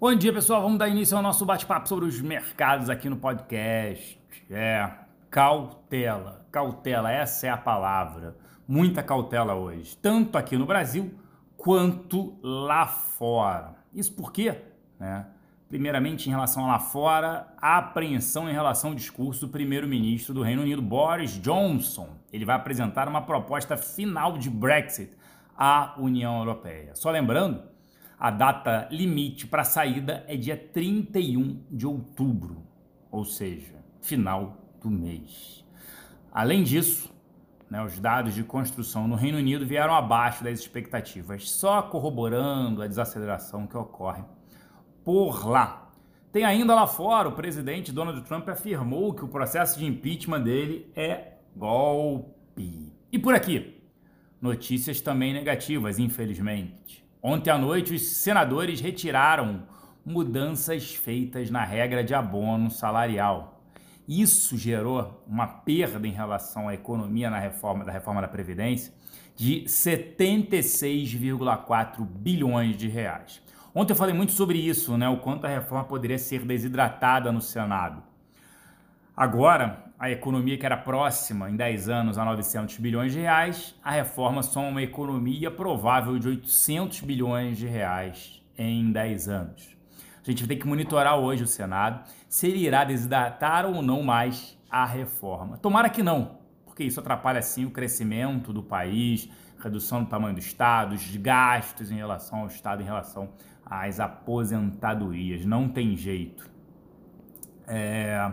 Bom dia, pessoal. Vamos dar início ao nosso bate-papo sobre os mercados aqui no podcast. É, cautela. Cautela, essa é a palavra. Muita cautela hoje, tanto aqui no Brasil quanto lá fora. Isso por quê? Né? Primeiramente, em relação a lá fora, a apreensão em relação ao discurso do primeiro-ministro do Reino Unido, Boris Johnson. Ele vai apresentar uma proposta final de Brexit à União Europeia. Só lembrando a data limite para saída é dia 31 de outubro, ou seja, final do mês. Além disso, né, os dados de construção no Reino Unido vieram abaixo das expectativas, só corroborando a desaceleração que ocorre por lá. Tem ainda lá fora, o presidente Donald Trump afirmou que o processo de impeachment dele é golpe. E por aqui, notícias também negativas, infelizmente. Ontem à noite, os senadores retiraram mudanças feitas na regra de abono salarial. Isso gerou uma perda em relação à economia na reforma da reforma da previdência de 76,4 bilhões de reais. Ontem eu falei muito sobre isso, né, o quanto a reforma poderia ser desidratada no Senado. Agora, a economia que era próxima em 10 anos a 900 bilhões de reais, a reforma soma uma economia provável de 800 bilhões de reais em 10 anos. A gente tem que monitorar hoje o Senado se ele irá desidratar ou não mais a reforma. Tomara que não, porque isso atrapalha sim o crescimento do país, redução do tamanho do Estado, os gastos em relação ao Estado, em relação às aposentadorias. Não tem jeito. É...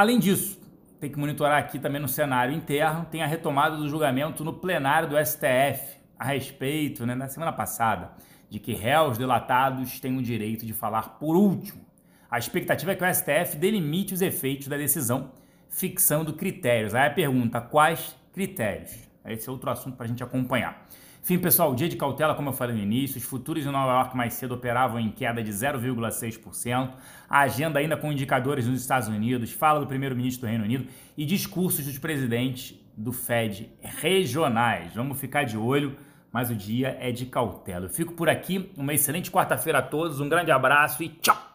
Além disso, tem que monitorar aqui também no cenário interno, tem a retomada do julgamento no plenário do STF a respeito, né, na semana passada, de que réus delatados têm o direito de falar por último. A expectativa é que o STF delimite os efeitos da decisão, fixando critérios. Aí a pergunta: quais critérios? Esse é outro assunto para a gente acompanhar. Enfim, pessoal, dia de cautela, como eu falei no início, os futuros em Nova York mais cedo operavam em queda de 0,6%. A agenda ainda com indicadores nos Estados Unidos, fala do primeiro-ministro do Reino Unido e discursos dos presidentes do Fed regionais. Vamos ficar de olho, mas o dia é de cautela. Eu fico por aqui, uma excelente quarta-feira a todos, um grande abraço e tchau!